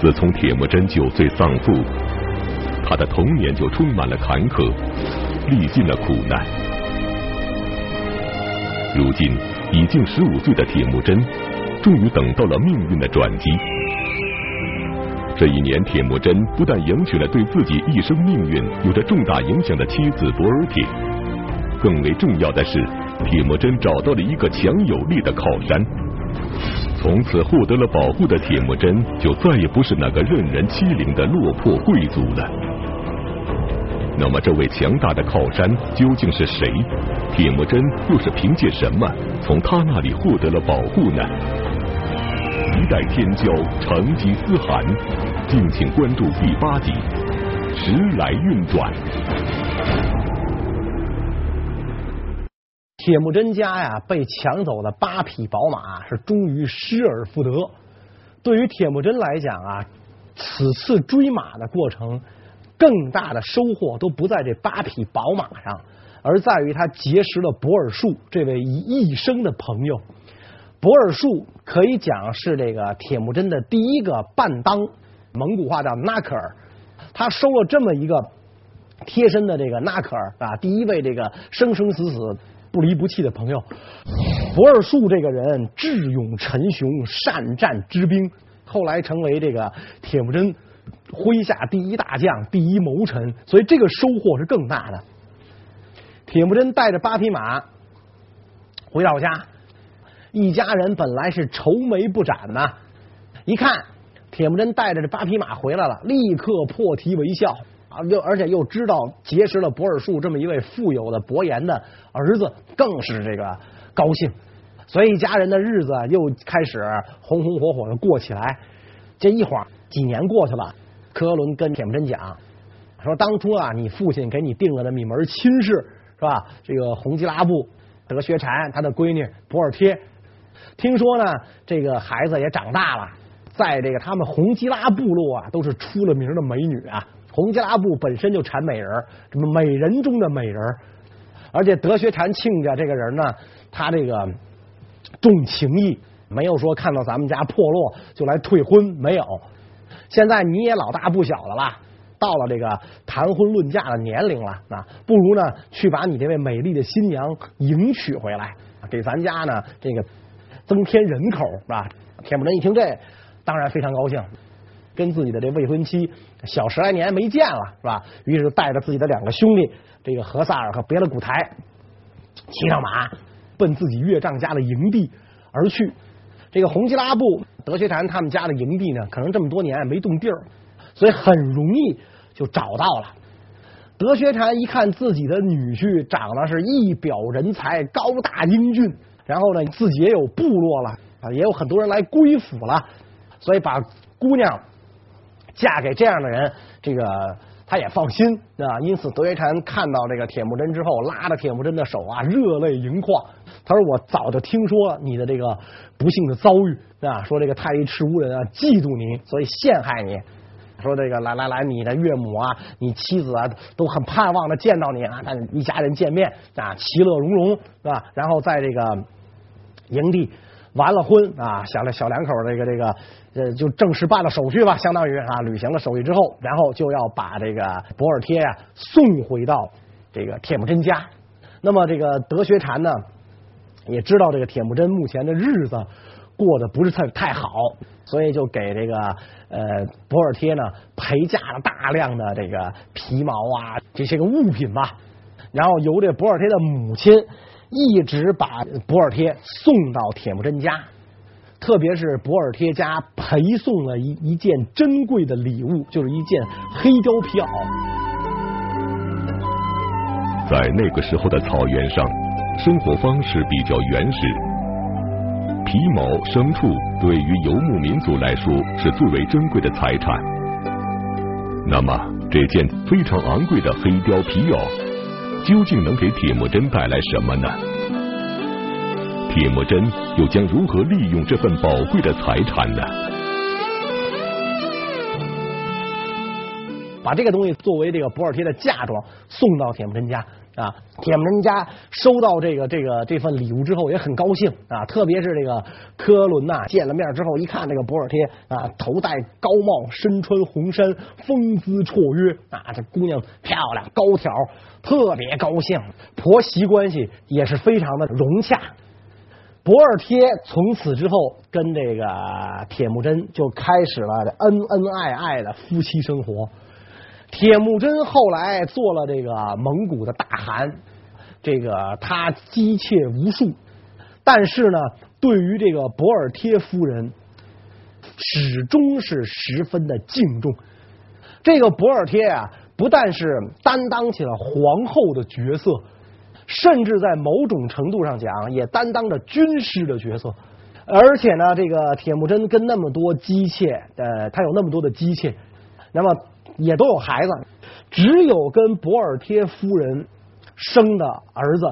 自从铁木真九岁丧父，他的童年就充满了坎坷，历尽了苦难。如今已经十五岁的铁木真，终于等到了命运的转机。这一年，铁木真不但迎娶了对自己一生命运有着重大影响的妻子博尔铁，更为重要的是，铁木真找到了一个强有力的靠山。从此获得了保护的铁木真，就再也不是那个任人欺凌的落魄贵族了。那么，这位强大的靠山究竟是谁？铁木真又是凭借什么从他那里获得了保护呢？一代天骄，成吉思汗，敬请关注第八集《时来运转》。铁木真家呀，被抢走的八匹宝马是终于失而复得。对于铁木真来讲啊，此次追马的过程，更大的收获都不在这八匹宝马上，而在于他结识了博尔术这位一生的朋友。博尔术可以讲是这个铁木真的第一个伴当，蒙古话叫纳克尔。他收了这么一个贴身的这个纳克尔啊，第一位这个生生死死。不离不弃的朋友，博尔术这个人智勇沉雄，善战之兵，后来成为这个铁木真麾下第一大将、第一谋臣，所以这个收获是更大的。铁木真带着八匹马回到家，一家人本来是愁眉不展呐，一看铁木真带着这八匹马回来了，立刻破涕为笑。啊，又而且又知道结识了博尔术这么一位富有的伯颜的儿子，更是这个高兴，所以一家人的日子又开始红红火火的过起来。这一晃几年过去了，科伦跟铁木真讲说：“当初啊，你父亲给你定了那么一门亲事，是吧？这个洪吉拉布德薛禅他的闺女博尔帖，听说呢，这个孩子也长大了，在这个他们洪吉拉部落啊，都是出了名的美女啊。”洪吉拉部本身就产美人，什么美人中的美人，而且德学禅亲家这个人呢，他这个重情义，没有说看到咱们家破落就来退婚，没有。现在你也老大不小了吧，到了这个谈婚论嫁的年龄了，啊不如呢去把你这位美丽的新娘迎娶回来，给咱家呢这个增添人口，是吧？铁木真一听这，当然非常高兴。跟自己的这未婚妻小十来年没见了，是吧？于是带着自己的两个兄弟，这个何萨尔和别的古台，骑上马奔自己岳丈家的营地而去。这个洪吉拉布德学禅他们家的营地呢，可能这么多年没动地儿，所以很容易就找到了。德学禅一看自己的女婿长得是一表人才，高大英俊，然后呢自己也有部落了啊，也有很多人来归附了，所以把姑娘。嫁给这样的人，这个他也放心啊。因此，德薛禅看到这个铁木真之后，拉着铁木真的手啊，热泪盈眶。他说：“我早就听说你的这个不幸的遭遇啊，说这个太尉赤乌人啊嫉妒你，所以陷害你。说这个来来来，你的岳母啊，你妻子啊，都很盼望的见到你啊，但一家人见面啊，其乐融融是吧？然后在这个营地完了婚啊，小两小两口这个这个。”呃，就正式办了手续吧，相当于啊，履行了手续之后，然后就要把这个博尔帖呀送回到这个铁木真家。那么这个德学禅呢，也知道这个铁木真目前的日子过得不是太太好，所以就给这个呃博尔帖呢陪嫁了大量的这个皮毛啊这些个物品吧，然后由这博尔帖的母亲一直把博尔帖送到铁木真家。特别是博尔帖家陪送了一一件珍贵的礼物，就是一件黑貂皮袄。在那个时候的草原上，生活方式比较原始，皮毛、牲畜对于游牧民族来说是最为珍贵的财产。那么，这件非常昂贵的黑貂皮袄，究竟能给铁木真带来什么呢？铁木真又将如何利用这份宝贵的财产呢？把这个东西作为这个博尔帖的嫁妆送到铁木真家啊。铁木真家收到这个这个这份礼物之后也很高兴啊，特别是这个科伦呐，见了面之后一看这个博尔贴啊，头戴高帽，身穿红衫，风姿绰约啊，这姑娘漂亮高挑，特别高兴，婆媳关系也是非常的融洽。博尔贴从此之后跟这个铁木真就开始了恩恩爱爱的夫妻生活。铁木真后来做了这个蒙古的大汗，这个他姬妾无数，但是呢，对于这个博尔贴夫人，始终是十分的敬重。这个博尔贴啊，不但是担当起了皇后的角色。甚至在某种程度上讲，也担当着军师的角色。而且呢，这个铁木真跟那么多姬妾，呃，他有那么多的姬妾，那么也都有孩子，只有跟博尔贴夫人生的儿子，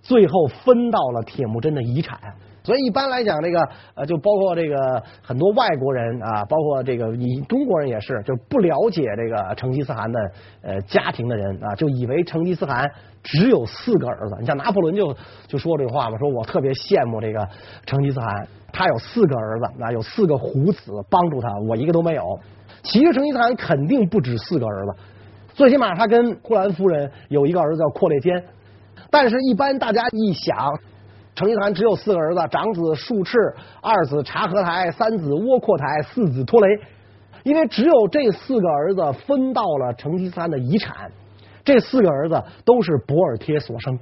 最后分到了铁木真的遗产。所以一般来讲，这个呃，就包括这个很多外国人啊，包括这个以中国人也是，就不了解这个成吉思汗的呃家庭的人啊，就以为成吉思汗只有四个儿子。你像拿破仑就就说这个话嘛，说我特别羡慕这个成吉思汗，他有四个儿子啊，有四个虎子帮助他，我一个都没有。其实成吉思汗肯定不止四个儿子，最起码他跟呼兰夫人有一个儿子叫阔烈坚，但是一般大家一想。成吉思汗只有四个儿子：长子术赤，二子察合台，三子窝阔台，四子拖雷。因为只有这四个儿子分到了成吉思汗的遗产，这四个儿子都是博尔贴所生，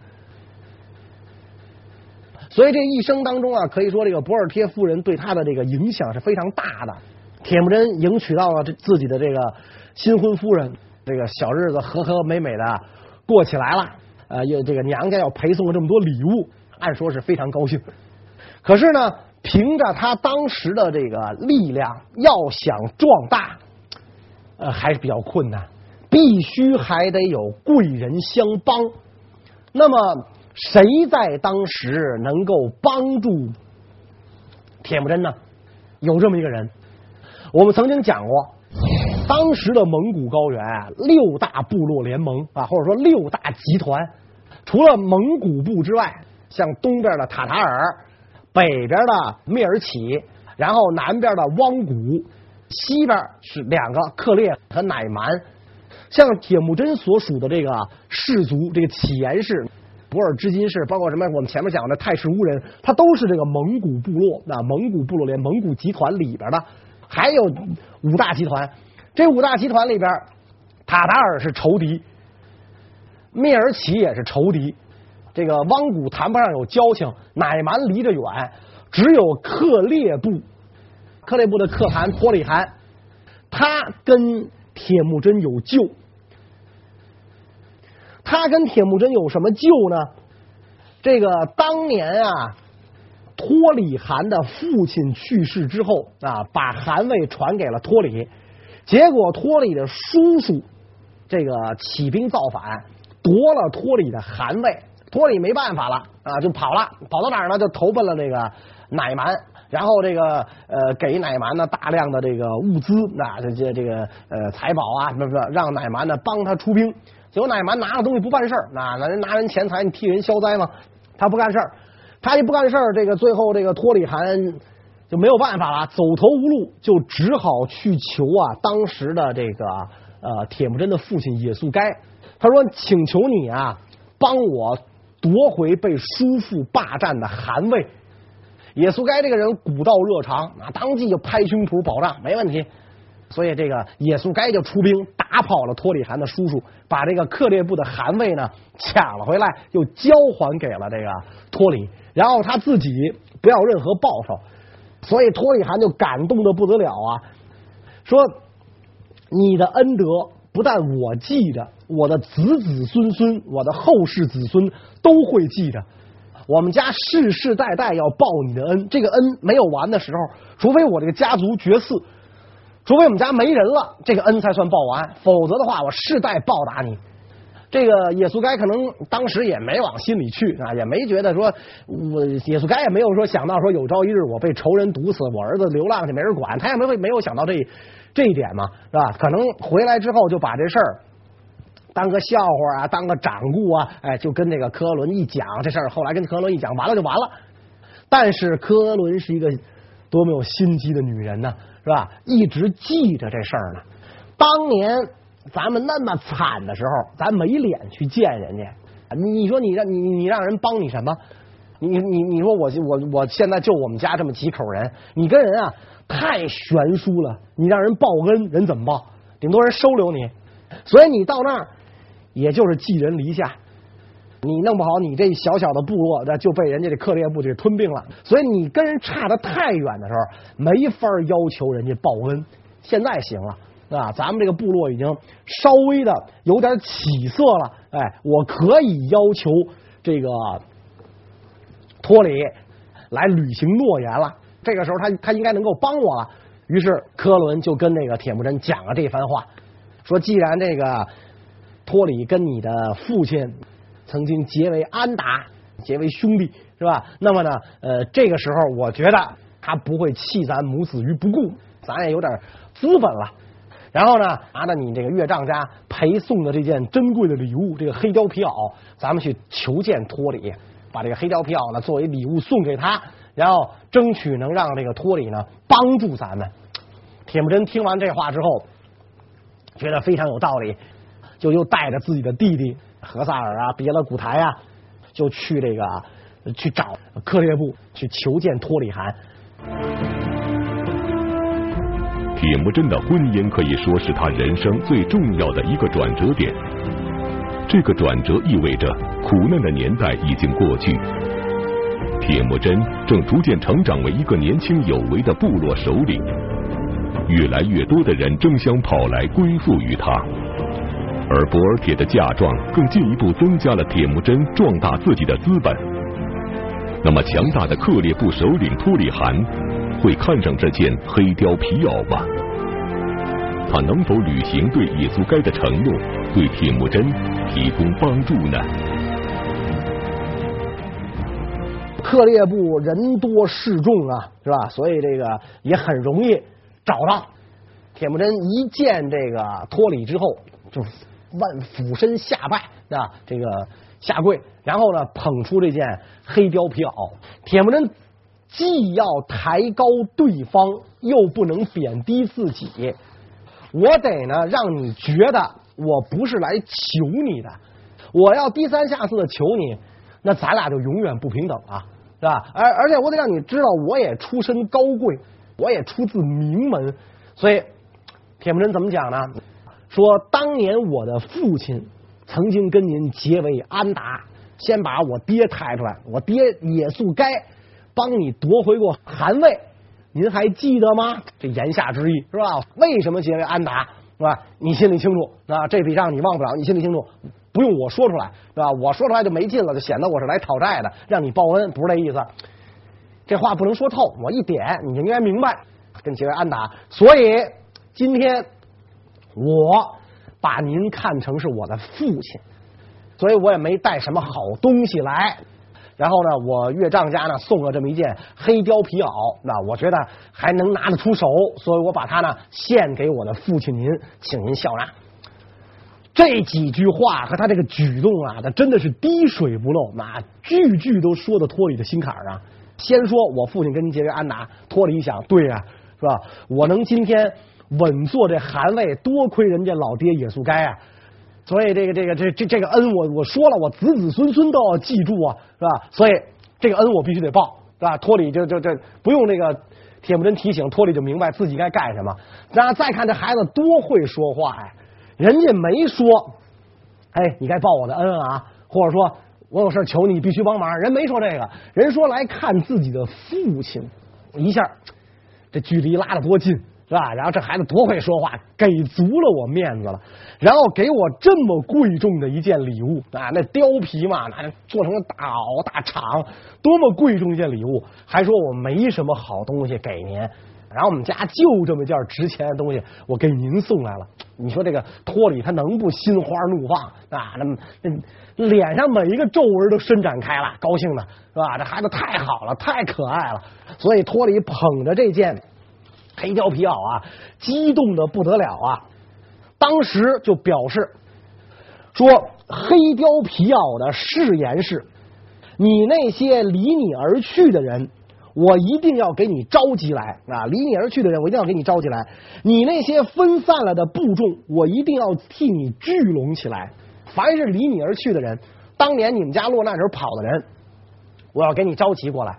所以这一生当中啊，可以说这个博尔贴夫人对他的这个影响是非常大的。铁木真迎娶到了这自己的这个新婚夫人，这个小日子和和美美的过起来了。呃，又这个娘家要陪送了这么多礼物。按说是非常高兴，可是呢，凭着他当时的这个力量，要想壮大，呃，还是比较困难，必须还得有贵人相帮。那么，谁在当时能够帮助铁木真呢？有这么一个人，我们曾经讲过，当时的蒙古高原六大部落联盟啊，或者说六大集团，除了蒙古部之外。像东边的塔塔尔，北边的蔑尔乞，然后南边的汪古，西边是两个克烈和乃蛮。像铁木真所属的这个氏族，这个乞颜氏、博尔支金氏，包括什么我们前面讲的太史乌人，他都是这个蒙古部落，那蒙古部落连蒙古集团里边的，还有五大集团。这五大集团里边，塔达尔是仇敌，蔑尔乞也是仇敌。这个汪古谈不上有交情，乃蛮离着远，只有克烈部，克烈部的可汗托里汗，他跟铁木真有旧。他跟铁木真有什么旧呢？这个当年啊，托里汗的父亲去世之后啊，把汗位传给了托里，结果托里的叔叔这个起兵造反，夺了托里的汗位。托里没办法了啊，就跑了，跑到哪儿呢？就投奔了这个乃蛮，然后这个呃给乃蛮呢大量的这个物资，那这这这个呃财宝啊什么，不是让乃蛮呢帮他出兵。结果乃蛮拿了东西不办事儿，那那人拿人钱财，你替人消灾吗？他不干事儿，他一不干事儿，这个最后这个托里汗就没有办法了，走投无路，就只好去求啊当时的这个呃铁木真的父亲野速该，他说请求你啊帮我。夺回被叔父霸占的汗位，野速该这个人古道热肠啊，当即就拍胸脯保障没问题。所以这个野速该就出兵打跑了托里汗的叔叔，把这个克烈部的汗位呢抢了回来，又交还给了这个托里，然后他自己不要任何报酬。所以托里汗就感动的不得了啊，说你的恩德不但我记着。我的子子孙孙，我的后世子孙都会记着。我们家世世代代要报你的恩，这个恩没有完的时候，除非我这个家族绝嗣，除非我们家没人了，这个恩才算报完。否则的话，我世代报答你。这个野速该可能当时也没往心里去啊，也没觉得说，我野速该也没有说想到说有朝一日我被仇人毒死，我儿子流浪去没人管，他也没会没有想到这 这一点嘛，是吧？可能回来之后就把这事儿。当个笑话啊，当个掌故啊，哎，就跟那个科伦一讲这事儿，后来跟科伦一讲，完了就完了。但是科伦是一个多么有心机的女人呢，是吧？一直记着这事儿呢。当年咱们那么惨的时候，咱没脸去见人家。你说你让你你让人帮你什么？你你你说我我我现在就我们家这么几口人，你跟人啊太悬殊了。你让人报恩，人怎么报？顶多人收留你。所以你到那儿，也就是寄人篱下。你弄不好，你这小小的部落那就被人家这克烈部给吞并了。所以你跟人差的太远的时候，没法要求人家报恩。现在行了。啊，咱们这个部落已经稍微的有点起色了，哎，我可以要求这个托里来履行诺言了。这个时候他，他他应该能够帮我了。于是科伦就跟那个铁木真讲了这番话，说既然这个托里跟你的父亲曾经结为安达，结为兄弟，是吧？那么呢，呃，这个时候我觉得他不会弃咱母子于不顾，咱也有点资本了。然后呢，拿着你这个岳丈家陪送的这件珍贵的礼物，这个黑貂皮袄，咱们去求见托里，把这个黑貂皮袄呢作为礼物送给他，然后争取能让这个托里呢帮助咱们。铁木真听完这话之后，觉得非常有道理，就又带着自己的弟弟何萨尔啊、别了古台啊，就去这个去找克烈部去求见托里汗。铁木真的婚姻可以说是他人生最重要的一个转折点。这个转折意味着苦难的年代已经过去，铁木真正逐渐成长为一个年轻有为的部落首领。越来越多的人争相跑来归附于他，而博尔铁的嫁妆更进一步增加了铁木真壮大自己的资本。那么强大的克烈部首领托里汗，会看上这件黑貂皮袄吗？他能否履行对野速该的承诺，对铁木真提供帮助呢？克烈部人多势众啊，是吧？所以这个也很容易找到。铁木真一见这个托里之后，就万俯身下拜，啊，这个下跪，然后呢，捧出这件黑貂皮袄。铁木真。既要抬高对方，又不能贬低自己。我得呢，让你觉得我不是来求你的。我要低三下四的求你，那咱俩就永远不平等啊，是吧？而而且我得让你知道，我也出身高贵，我也出自名门。所以铁木真怎么讲呢？说当年我的父亲曾经跟您结为安达，先把我爹抬出来，我爹也速该。帮你夺回过汗位，您还记得吗？这言下之意是吧？为什么结为安达是吧？你心里清楚啊？这笔账你忘不了，你心里清楚，不用我说出来是吧？我说出来就没劲了，就显得我是来讨债的，让你报恩，不是这意思。这话不能说透，我一点你就应该明白，跟结为安达。所以今天我把您看成是我的父亲，所以我也没带什么好东西来。然后呢，我岳丈家呢送了这么一件黑貂皮袄，那我觉得还能拿得出手，所以我把它呢献给我的父亲您，请您笑纳。这几句话和他这个举动啊，他真的是滴水不漏，那句句都说的托里的心坎儿啊。先说我父亲跟您结为安达，托里一想，对呀、是吧？我能今天稳坐这汗位，多亏人家老爹野速该啊。所以这个这个这这这个恩我我说了，我子子孙孙都要记住啊，是吧？所以这个恩我必须得报，是吧？托里就就就不用那个铁木真提醒，托里就明白自己该干什么。然后再看这孩子多会说话呀，人家没说，哎，你该报我的恩啊，或者说我有事求你，必须帮忙。人没说这个，人说来看自己的父亲，一下这距离拉得多近。是吧？然后这孩子多会说话，给足了我面子了，然后给我这么贵重的一件礼物啊，那貂皮嘛，那做成了大袄大氅，多么贵重一件礼物，还说我没什么好东西给您，然后我们家就这么件值钱的东西，我给您送来了。你说这个托里他能不心花怒放啊？那那脸上每一个皱纹都伸展开了，高兴的是吧？这孩子太好了，太可爱了，所以托里捧着这件。黑貂皮袄啊，激动的不得了啊！当时就表示说黑貂皮袄的誓言是：你那些离你而去的人，我一定要给你召集来啊！离你而去的人，我一定要给你召集来。你那些分散了的部众，我一定要替你聚拢起来。凡是离你而去的人，当年你们家落难时候跑的人，我要给你召集过来。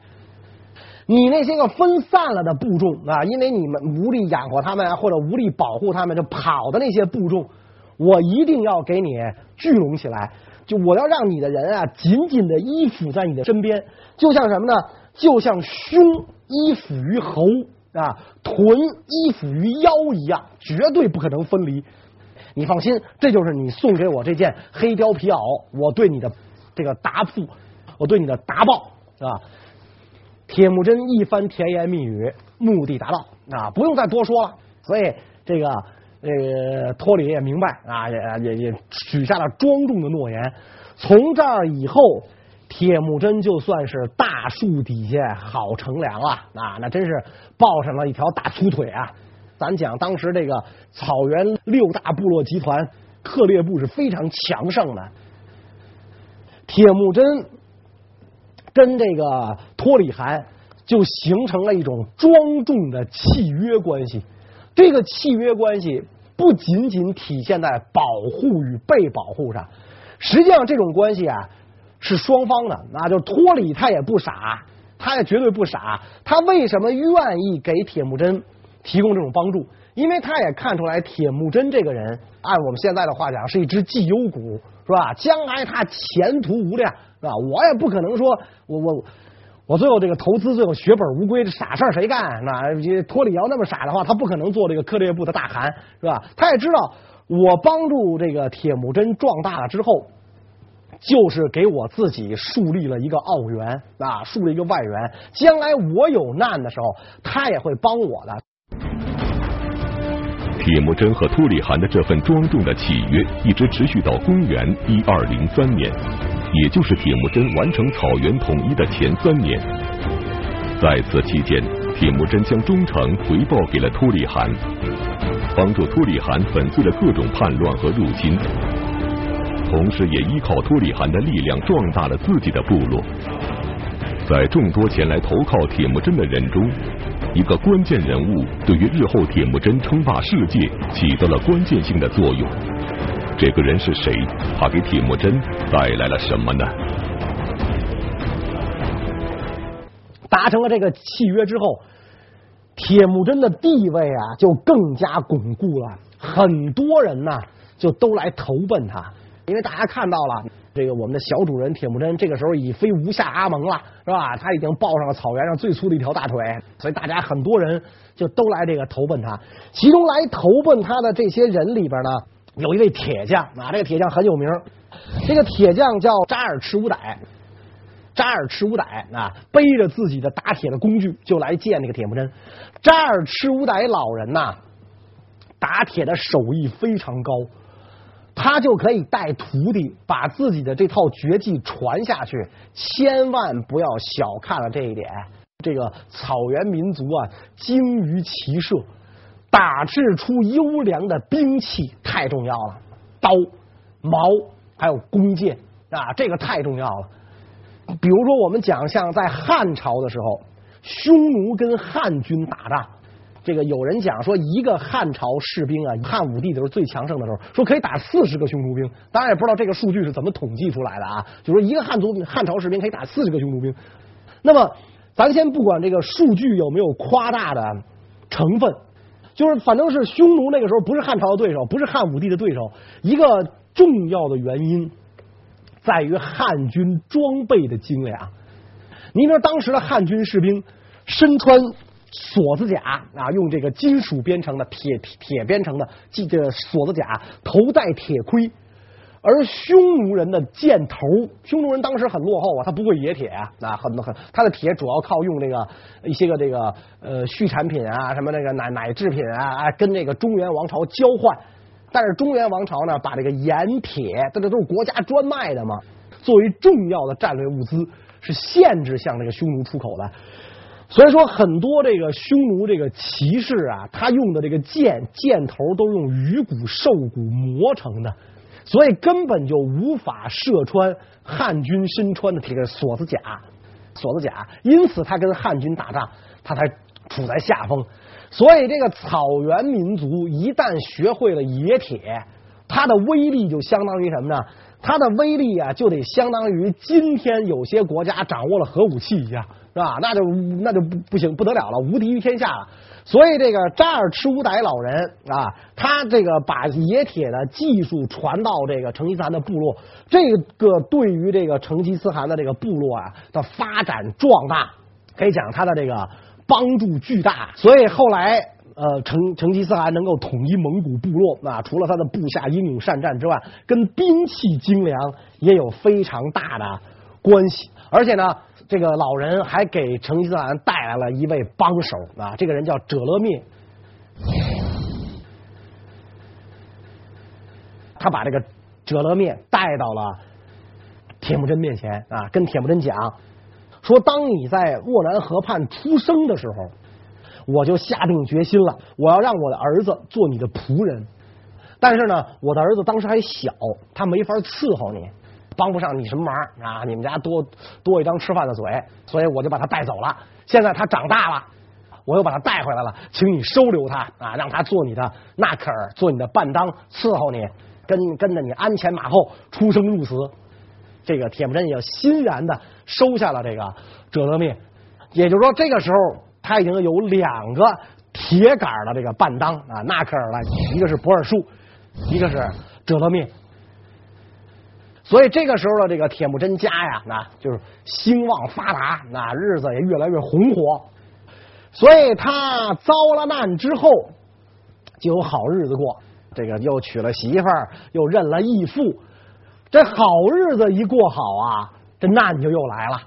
你那些个分散了的部众啊，因为你们无力养活他们啊，或者无力保护他们，就跑的那些部众，我一定要给你聚拢起来。就我要让你的人啊，紧紧的依附在你的身边，就像什么呢？就像胸依附于喉啊，臀依附于腰一样，绝对不可能分离。你放心，这就是你送给我这件黑貂皮袄，我对你的这个答复，我对你的答报啊。铁木真一番甜言蜜语，目的达到啊，不用再多说了。所以这个呃，托里也明白啊，也也也许下了庄重的诺言。从这儿以后，铁木真就算是大树底下好乘凉了啊，那真是抱上了一条大粗腿啊。咱讲当时这个草原六大部落集团，克烈部是非常强盛的。铁木真。跟这个托里汗就形成了一种庄重的契约关系。这个契约关系不仅仅体现在保护与被保护上，实际上这种关系啊是双方的。那就托里他也不傻，他也绝对不傻。他为什么愿意给铁木真提供这种帮助？因为他也看出来铁木真这个人，按我们现在的话讲，是一只绩优股。是吧？将来他前途无量，是吧？我也不可能说，我我我最后这个投资最后血本无归，这傻事儿谁干？那托里要那么傻的话，他不可能做这个克烈部的大汗，是吧？他也知道，我帮助这个铁木真壮大了之后，就是给我自己树立了一个奥援啊，树立一个外援。将来我有难的时候，他也会帮我的。铁木真和托里汗的这份庄重的契约一直持续到公元一二零三年，也就是铁木真完成草原统一的前三年。在此期间，铁木真将忠诚回报给了托里汗，帮助托里汗粉碎了各种叛乱和入侵，同时也依靠托里汗的力量壮大了自己的部落。在众多前来投靠铁木真的人中，一个关键人物对于日后铁木真称霸世界起到了关键性的作用。这个人是谁？他给铁木真带来了什么呢？达成了这个契约之后，铁木真的地位啊就更加巩固了。很多人呢就都来投奔他，因为大家看到了。这个我们的小主人铁木真这个时候已非无下阿蒙了，是吧？他已经抱上了草原上最粗的一条大腿，所以大家很多人就都来这个投奔他。其中来投奔他的这些人里边呢，有一位铁匠啊，这个铁匠很有名。这个铁匠叫扎尔赤乌歹，扎尔赤乌歹啊，背着自己的打铁的工具就来见那个铁木真。扎尔赤乌歹老人呐，打铁的手艺非常高。他就可以带徒弟把自己的这套绝技传下去，千万不要小看了这一点。这个草原民族啊，精于骑射，打制出优良的兵器太重要了，刀、矛还有弓箭啊，这个太重要了。比如说，我们讲像在汉朝的时候，匈奴跟汉军打仗。这个有人讲说，一个汉朝士兵啊，汉武帝的时候最强盛的时候，说可以打四十个匈奴兵。当然也不知道这个数据是怎么统计出来的啊。就说一个汉族汉朝士兵可以打四十个匈奴兵。那么，咱先不管这个数据有没有夸大的成分，就是反正是匈奴那个时候不是汉朝的对手，不是汉武帝的对手。一个重要的原因在于汉军装备的精良。你说当时的汉军士兵身穿。锁子甲啊，用这个金属编成的铁铁编成的这个锁子甲，头戴铁盔。而匈奴人的箭头，匈奴人当时很落后啊，他不会冶铁啊，啊很很，他的铁主要靠用这个一些个这个呃畜产品啊，什么那个奶奶制品啊，啊，跟这个中原王朝交换。但是中原王朝呢，把这个盐铁，这这都是国家专卖的嘛，作为重要的战略物资，是限制向这个匈奴出口的。所以说，很多这个匈奴这个骑士啊，他用的这个箭箭头都用鱼骨兽骨磨成的，所以根本就无法射穿汉军身穿的这个锁子甲，锁子甲，因此他跟汉军打仗，他才处在下风。所以这个草原民族一旦学会了冶铁，它的威力就相当于什么呢？它的威力啊，就得相当于今天有些国家掌握了核武器一样，是吧？那就那就不不行，不得了了，无敌于天下了。所以这个扎尔赤乌歹老人啊，他这个把冶铁的技术传到这个成吉思汗的部落，这个对于这个成吉思汗的这个部落啊的发展壮大，可以讲他的这个帮助巨大。所以后来。呃，成成吉思汗能够统一蒙古部落，啊、除了他的部下英勇善战之外，跟兵器精良也有非常大的关系。而且呢，这个老人还给成吉思汗带来了一位帮手啊，这个人叫者勒密。他把这个者勒灭带到了铁木真面前啊，跟铁木真讲说：“当你在沃南河畔出生的时候。”我就下定决心了，我要让我的儿子做你的仆人。但是呢，我的儿子当时还小，他没法伺候你，帮不上你什么忙啊！你们家多多一张吃饭的嘴，所以我就把他带走了。现在他长大了，我又把他带回来了，请你收留他啊，让他做你的纳克尔，做你的伴当，伺候你，跟跟着你鞍前马后，出生入死。这个铁木真也欣然的收下了这个折勒灭，也就是说，这个时候。他已经有两个铁杆的这个伴当啊，纳克尔了，一个是博尔术，一个是折勒灭。所以这个时候的这个铁木真家呀，那就是兴旺发达，那日子也越来越红火。所以他遭了难之后，就有好日子过。这个又娶了媳妇儿，又认了义父，这好日子一过好啊，这难就又来了。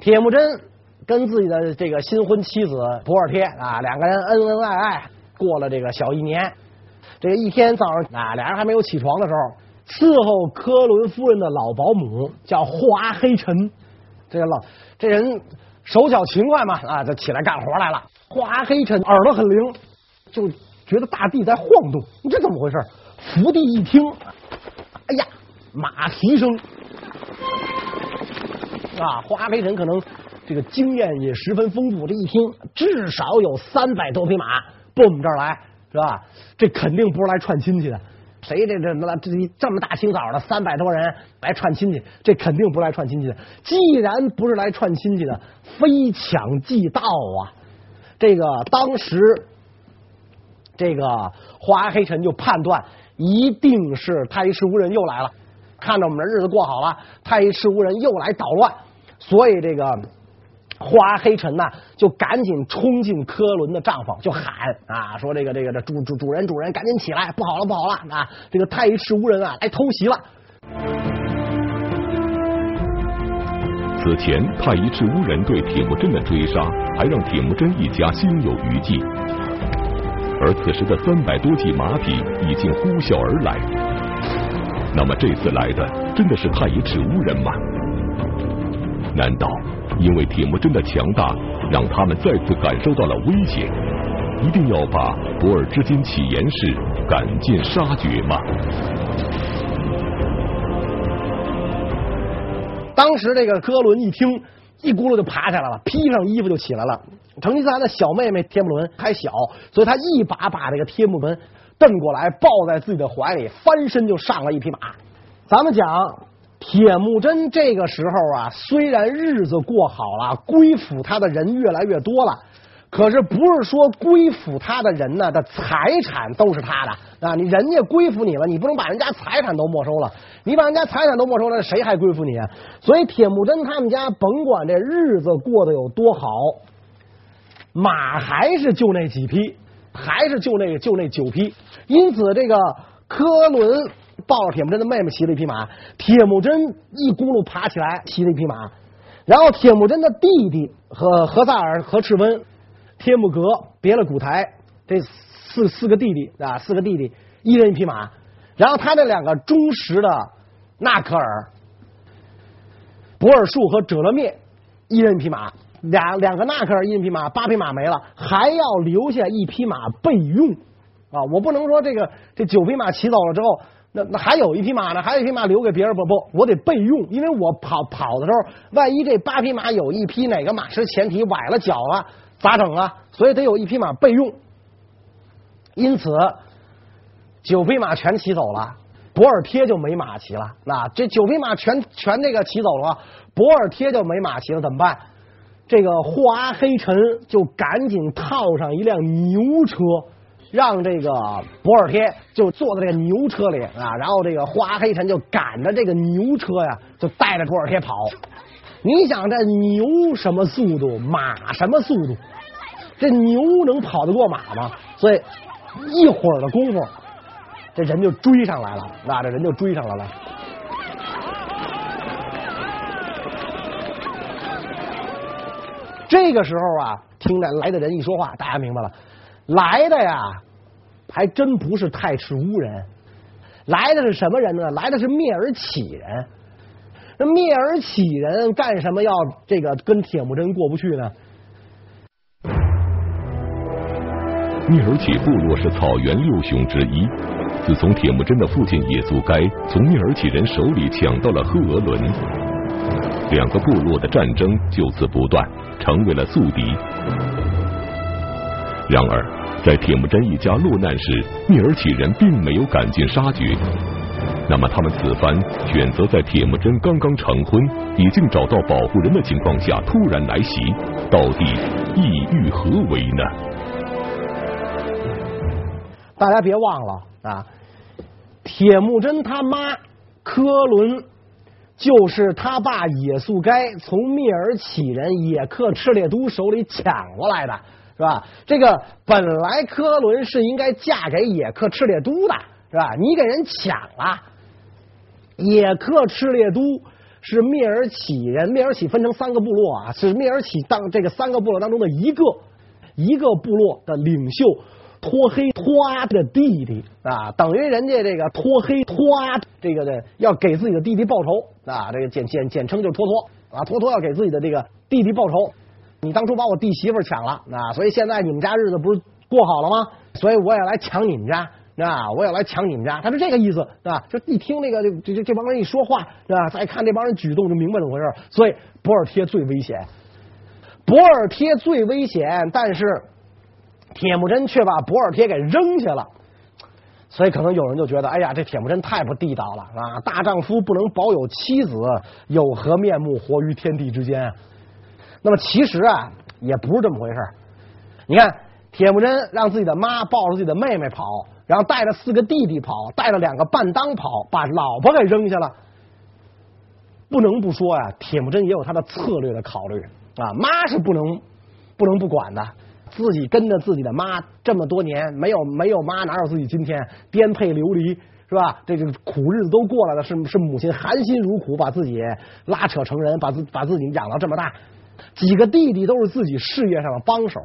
铁木真。跟自己的这个新婚妻子博尔帖啊，两个人恩恩爱爱过了这个小一年。这一天早上啊，俩人还没有起床的时候，伺候科伦夫人的老保姆叫霍阿黑臣，这个老这人手脚勤快嘛啊，就起来干活来了。霍阿黑臣耳朵很灵，就觉得大地在晃动，你这怎么回事？伏地一听，哎呀，马蹄声啊！霍阿黑臣可能。这个经验也十分丰富，这一听至少有三百多匹马奔我们这儿来，是吧？这肯定不是来串亲戚的。谁这这这这么大清早的三百多人来串亲戚，这肯定不是来串亲戚的。既然不是来串亲戚的，非抢即盗啊！这个当时这个花黑臣就判断，一定是太医赤乌人又来了，看着我们的日子过好了，太医赤乌人又来捣乱，所以这个。花黑臣呐，就赶紧冲进科伦的帐篷，就喊啊，说这个这个这主主主人主人，赶紧起来，不好了不好了啊！这个太乙赤乌人啊来偷袭了。此前，太乙赤乌人对铁木真的追杀，还让铁木真一家心有余悸。而此时的三百多骑马匹已经呼啸而来，那么这次来的真的是太乙赤乌人吗？难道？因为铁木真的强大，让他们再次感受到了威胁，一定要把博尔之金起严氏赶尽杀绝吗？当时这个科伦一听，一咕噜就爬起来了，披上衣服就起来了。成吉思汗的小妹妹帖木伦还小，所以他一把把这个帖木伦蹬过来，抱在自己的怀里，翻身就上了一匹马。咱们讲。铁木真这个时候啊，虽然日子过好了，归附他的人越来越多了，可是不是说归附他的人呢的财产都是他的啊？你人家归附你了，你不能把人家财产都没收了，你把人家财产都没收了，谁还归附你？所以铁木真他们家甭管这日子过得有多好，马还是就那几匹，还是就那就那九匹，因此这个科伦。抱着铁木真的妹妹骑了一匹马，铁木真一咕噜爬起来骑了一匹马，然后铁木真的弟弟和何萨尔和赤温、帖木格、别勒古台这四四个弟弟啊，四个弟弟一人一匹马，然后他那两个忠实的纳克尔、博尔术和者勒灭一人一匹马，两两个纳克尔一人一匹马，八匹马没了，还要留下一匹马备用啊！我不能说这个这九匹马骑走了之后。那还有一匹马呢，还有一匹马留给别人不不，我得备用，因为我跑跑的时候，万一这八匹马有一匹哪个马失前蹄崴了脚了，咋整啊？所以得有一匹马备用。因此，九匹马全骑走了，博尔贴就没马骑了。那这九匹马全全这个骑走了，博尔贴就没马骑了，怎么办？这个霍阿黑臣就赶紧套上一辆牛车。让这个博尔贴就坐在这个牛车里啊，然后这个花黑臣就赶着这个牛车呀，就带着博尔贴跑。你想这牛什么速度，马什么速度？这牛能跑得过马吗？所以一会儿的功夫，这人就追上来了，那这人就追上来了。这个时候啊，听着来的人一说话，大家明白了。来的呀，还真不是太赤乌人，来的是什么人呢？来的是蔑尔乞人。那蔑尔乞人干什么要这个跟铁木真过不去呢？蔑尔乞部落是草原六雄之一。自从铁木真的父亲野速该从蔑尔乞人手里抢到了赫额伦，两个部落的战争就此不断，成为了宿敌。然而。在铁木真一家落难时，蔑尔乞人并没有赶尽杀绝。那么，他们此番选择在铁木真刚刚成婚、已经找到保护人的情况下突然来袭，到底意欲何为呢？大家别忘了啊，铁木真他妈科伦就是他爸野速该从蔑尔乞人野克赤烈都手里抢过来的。是吧？这个本来科伦是应该嫁给野克赤烈都的，是吧？你给人抢了。野克赤烈都是蔑尔乞人，蔑尔乞分成三个部落啊，是蔑尔乞当这个三个部落当中的一个一个部落的领袖托黑托阿的弟弟啊，等于人家这个托黑托阿这个的要给自己的弟弟报仇啊，这个简简简称就是托托啊，托托要给自己的这个弟弟报仇。你当初把我弟媳妇抢了，那所以现在你们家日子不是过好了吗？所以我也来抢你们家，啊，我也来抢你们家，他是这个意思，啊，就一听那个这这这帮人一说话，是吧？再看这帮人举动就明白怎么回事。所以博尔贴最危险，博尔贴最危险，但是铁木真却把博尔贴给扔下了。所以可能有人就觉得，哎呀，这铁木真太不地道了啊！大丈夫不能保有妻子，有何面目活于天地之间？那么其实啊，也不是这么回事。你看，铁木真让自己的妈抱着自己的妹妹跑，然后带着四个弟弟跑，带着两个伴当跑，把老婆给扔下了。不能不说呀，铁木真也有他的策略的考虑啊。妈是不能不能不管的，自己跟着自己的妈这么多年，没有没有妈哪有自己今天？颠沛流离是吧？这个苦日子都过来了，是是母亲含辛茹苦把自己拉扯成人，把自把自己养到这么大。几个弟弟都是自己事业上的帮手，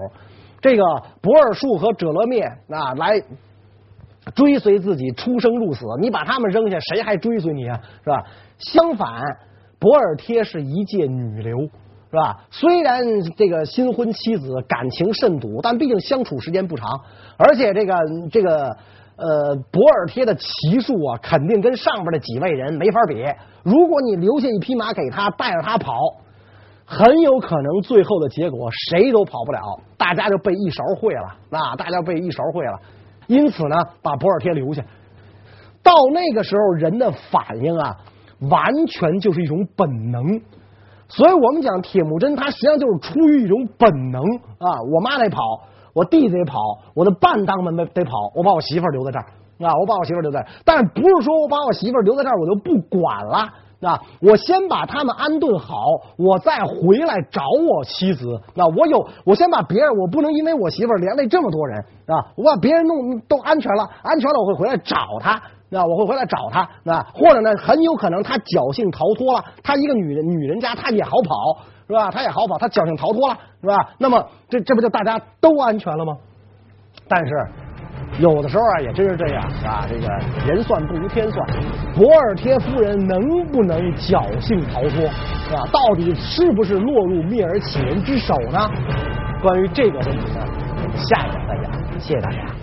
这个博尔术和者勒篾啊，来追随自己出生入死，你把他们扔下，谁还追随你啊？是吧？相反，博尔贴是一介女流，是吧？虽然这个新婚妻子感情甚笃，但毕竟相处时间不长，而且这个这个呃博尔贴的骑术啊，肯定跟上边的几位人没法比。如果你留下一匹马给他，带着他跑。很有可能最后的结果谁都跑不了，大家就被一勺烩了，那大家被一勺烩了。因此呢，把博尔贴留下。到那个时候，人的反应啊，完全就是一种本能。所以我们讲铁木真，他实际上就是出于一种本能啊。我妈得跑，我弟得跑，我的伴当们得得跑，我把我媳妇留在这儿啊，我把我媳妇留在这。但是不是说我把我媳妇留在这儿，我就不管了？那我先把他们安顿好，我再回来找我妻子。那我有，我先把别人，我不能因为我媳妇连累这么多人啊！我把别人弄都安全了，安全了，我会回来找他。那我会回来找他。那或者呢，很有可能他侥幸逃脱了。他一个女人，女人家他也好跑，是吧？他也好跑，他侥幸逃脱了，是吧？那么这这不就大家都安全了吗？但是。有的时候啊，也真是这样啊。这个人算不如天算，博尔贴夫人能不能侥幸逃脱啊？到底是不是落入蔑尔乞人之手呢？关于这个问题呢，我们下一讲再讲。谢谢大家。